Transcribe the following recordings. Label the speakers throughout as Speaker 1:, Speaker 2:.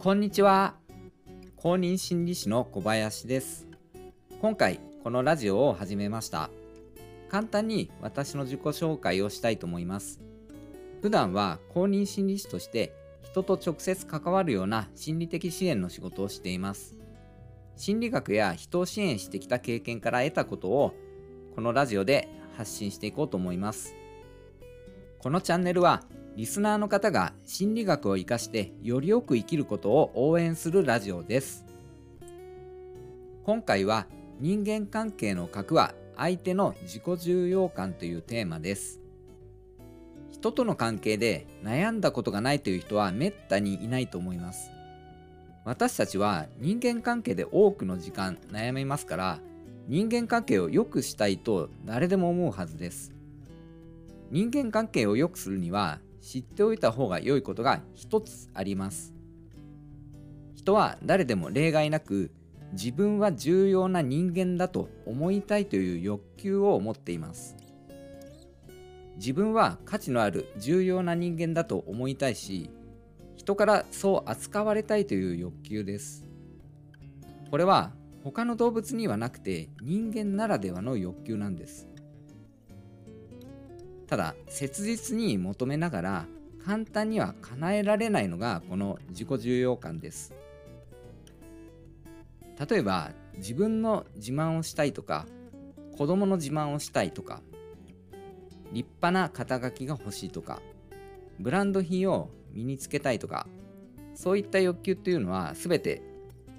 Speaker 1: こんにちは。公認心理師の小林です。今回このラジオを始めました。簡単に私の自己紹介をしたいと思います。普段は公認心理師として人と直接関わるような心理的支援の仕事をしています。心理学や人を支援してきた経験から得たことをこのラジオで発信していこうと思います。このチャンネルはリスナーの方が心理学を活かしてよりよく生きることを応援するラジオです。今回は人間関係の核は相手の自己重要感というテーマです。人との関係で悩んだことがないという人はめったにいないと思います。私たちは人間関係で多くの時間悩みますから人間関係を良くしたいと誰でも思うはずです。人間関係を良くするには知っておいた方が良いことが一つあります。人は誰でも例外なく自分は重要な人間だと思いたいという欲求を持っています。自分は価値のある重要な人間だと思いたいし人からそう扱われたいという欲求です。これは他の動物にはなくて人間ならではの欲求なんです。ただ切実に求めながら簡単には叶えられないのがこの自己重要感です。例えば自分の自慢をしたいとか子供の自慢をしたいとか立派な肩書きが欲しいとかブランド品を身につけたいとかそういった欲求っていうのは全て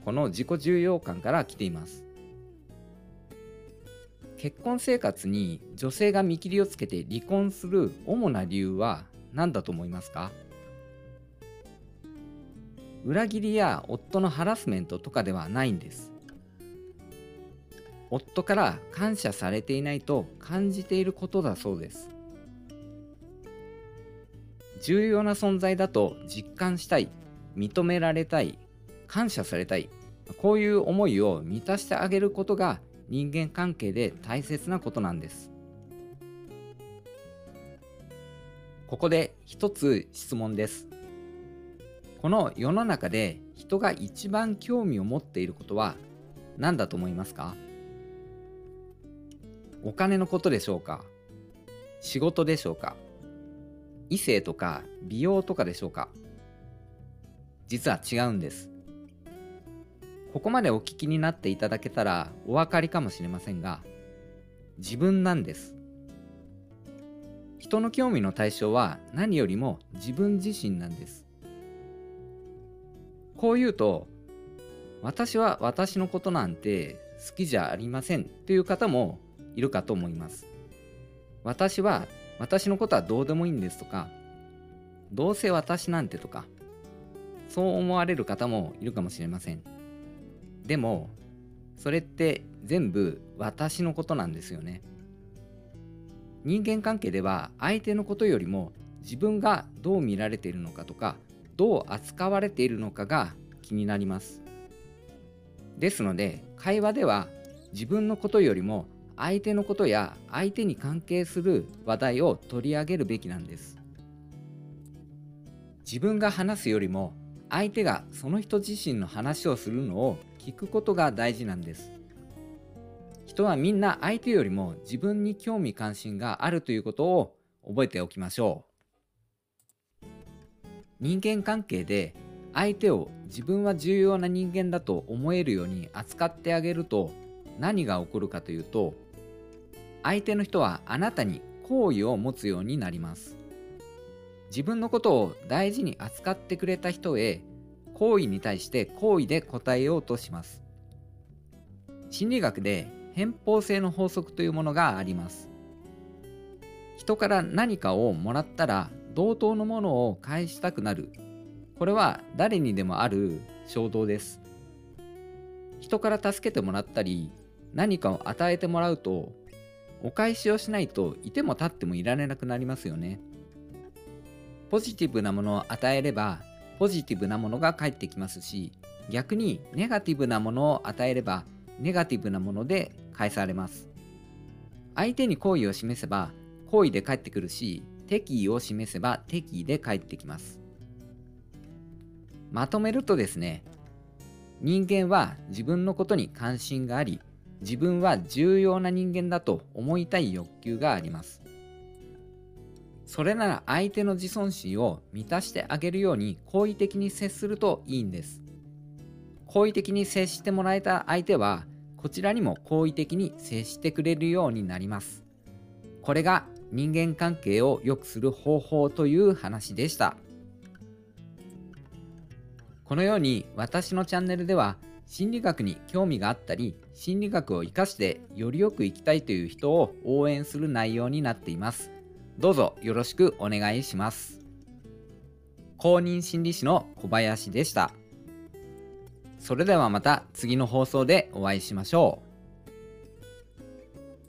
Speaker 1: この自己重要感から来ています。結婚生活に女性が見切りをつけて離婚する主な理由は何だと思いますか？裏切りや夫のハラスメントとかではないんです。夫から感謝されていないと感じていることだそうです。重要な存在だと実感したい認められたい感謝されたいこういう思いを満たしてあげることが人間関係で大切なことなんです。ここで一つ質問です。この世の中で人が一番興味を持っていることは何だと思いますか？お金のことでしょうか？仕事でしょうか？異性とか美容とかでしょうか？実は違うんです。ここまでお聞きになっていただけたらお分かりかもしれませんが自分なんです。人の興味の対象は何よりも自分自身なんです。こう言うと私は私のことなんて好きじゃありません。という方もいるかと思います。私は私のことはどうでもいいんですとかどうせ私なんてとかそう思われる方もいるかもしれません。でもそれって全部私のことなんですよね。人間関係では相手のことよりも自分がどう見られているのかとかどう扱われているのかが気になります。ですので会話では自分のことよりも相手のことや相手に関係する話題を取り上げるべきなんです。自分が話すよりも相手がその人自身の話をするのを聞くことが大事なんです。人はみんな相手よりも自分に興味関心があるということを覚えておきましょう。人間関係で相手を自分は重要な人間だと思えるように扱ってあげると何が起こるかというと相手の人はあなたに好意を持つようになります。自分のことを大事に扱ってくれた人へ行為に対して好意で答えようとします。心理学で偏方性の法則というものがあります。人から何かをもらったら同等のものを返したくなる。これは誰にでもある衝動です。人から助けてもらったり何かを与えてもらうとお返しをしないといても立ってもいられなくなりますよね。ポジティブなものを与えればポジティブなものが返ってきますし逆にネガティブなものを与えればネガティブなもので返されます。相手に好意を示せば好意で返ってくるし敵意を示せば敵意で返ってきます。まとめるとですね人間は自分のことに関心があり自分は重要な人間だと思いたい欲求があります。それなら相手の自尊心を満たしてあげるように好意的に接するといいんです。好意的に接してもらえた相手はこちらにも好意的に接してくれるようになります。これが人間関係を良くする方法という話でした。このように私のチャンネルでは心理学に興味があったり心理学を活かしてよりよく生きたいという人を応援する内容になっています。どうぞよろしくお願いします。公認心理師の小林でした。それではまた次の放送でお会いしましょう。